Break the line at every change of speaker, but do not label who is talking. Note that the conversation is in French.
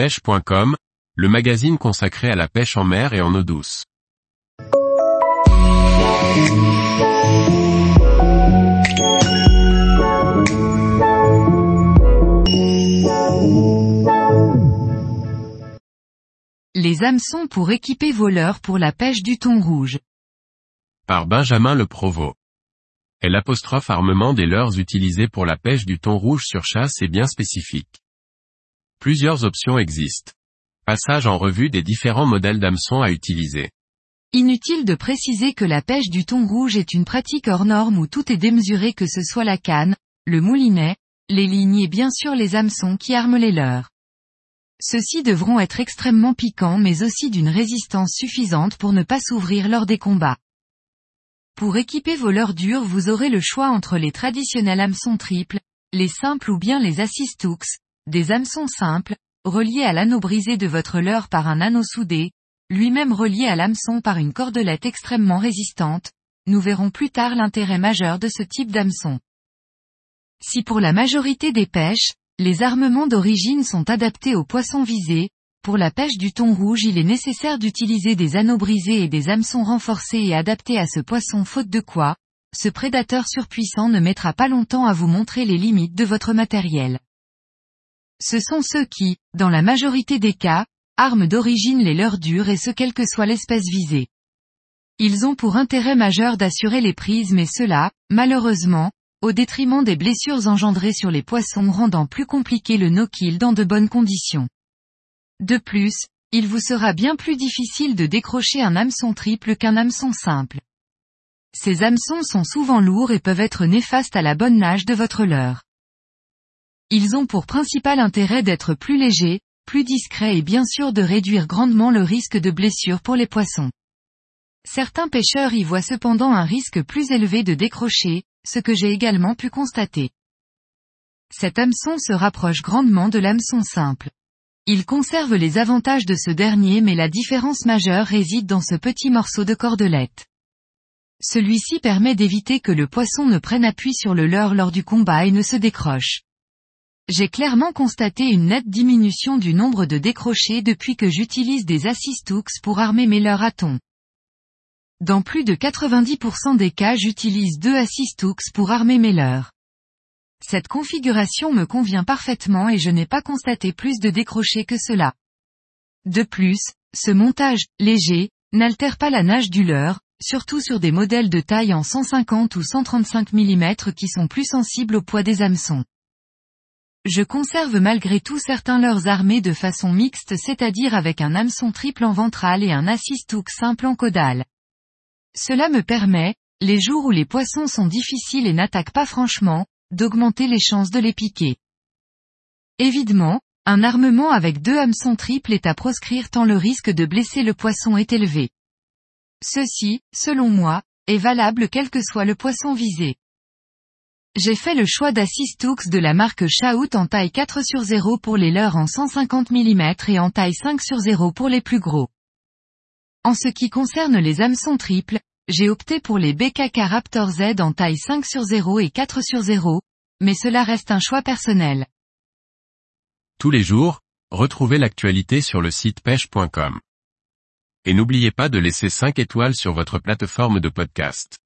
pêche.com, le magazine consacré à la pêche en mer et en eau douce.
Les hameçons pour équiper vos leurres pour la pêche du thon rouge.
Par Benjamin Le Provost. Et l'apostrophe armement des leurres utilisés pour la pêche du thon rouge sur chasse est bien spécifique. Plusieurs options existent. Passage en revue des différents modèles d'hameçons à utiliser.
Inutile de préciser que la pêche du thon rouge est une pratique hors norme où tout est démesuré que ce soit la canne, le moulinet, les lignes et bien sûr les hameçons qui arment les leurs. Ceux-ci devront être extrêmement piquants mais aussi d'une résistance suffisante pour ne pas s'ouvrir lors des combats. Pour équiper vos leurres dures vous aurez le choix entre les traditionnels hameçons triples, les simples ou bien les assist hooks, des hameçons simples, reliés à l'anneau brisé de votre leurre par un anneau soudé, lui-même relié à l'hameçon par une cordelette extrêmement résistante, nous verrons plus tard l'intérêt majeur de ce type d'hameçon. Si pour la majorité des pêches, les armements d'origine sont adaptés aux poissons visés, pour la pêche du thon rouge il est nécessaire d'utiliser des anneaux brisés et des hameçons renforcés et adaptés à ce poisson faute de quoi, ce prédateur surpuissant ne mettra pas longtemps à vous montrer les limites de votre matériel. Ce sont ceux qui, dans la majorité des cas, arment d'origine les leurs dures et ce quelle que soit l'espèce visée. Ils ont pour intérêt majeur d'assurer les prises mais cela, malheureusement, au détriment des blessures engendrées sur les poissons rendant plus compliqué le no-kill dans de bonnes conditions. De plus, il vous sera bien plus difficile de décrocher un hameçon triple qu'un hameçon simple. Ces hameçons sont souvent lourds et peuvent être néfastes à la bonne nage de votre leurre. Ils ont pour principal intérêt d'être plus légers, plus discrets et bien sûr de réduire grandement le risque de blessure pour les poissons. Certains pêcheurs y voient cependant un risque plus élevé de décrocher, ce que j'ai également pu constater. Cet hameçon se rapproche grandement de l'hameçon simple. Il conserve les avantages de ce dernier mais la différence majeure réside dans ce petit morceau de cordelette. Celui-ci permet d'éviter que le poisson ne prenne appui sur le leurre lors du combat et ne se décroche. J'ai clairement constaté une nette diminution du nombre de décrochés depuis que j'utilise des assist hooks pour armer mes leurres à thon. Dans plus de 90% des cas j'utilise deux assist hooks pour armer mes leurres. Cette configuration me convient parfaitement et je n'ai pas constaté plus de décrochés que cela. De plus, ce montage, léger, n'altère pas la nage du leurre, surtout sur des modèles de taille en 150 ou 135 mm qui sont plus sensibles au poids des hameçons. Je conserve malgré tout certains leurs armés de façon mixte c'est-à-dire avec un hameçon triple en ventral et un assist hook simple en caudal. Cela me permet, les jours où les poissons sont difficiles et n'attaquent pas franchement, d'augmenter les chances de les piquer. Évidemment, un armement avec deux hameçons triples est à proscrire tant le risque de blesser le poisson est élevé. Ceci, selon moi, est valable quel que soit le poisson visé. J'ai fait le choix d'Assist Hooks de la marque Shout en taille 4 sur 0 pour les leurres en 150 mm et en taille 5 sur 0 pour les plus gros. En ce qui concerne les hameçons triples, j'ai opté pour les BKK Raptor Z en taille 5 sur 0 et 4 sur 0, mais cela reste un choix personnel.
Tous les jours, retrouvez l'actualité sur le site pêche.com. Et n'oubliez pas de laisser 5 étoiles sur votre plateforme de podcast.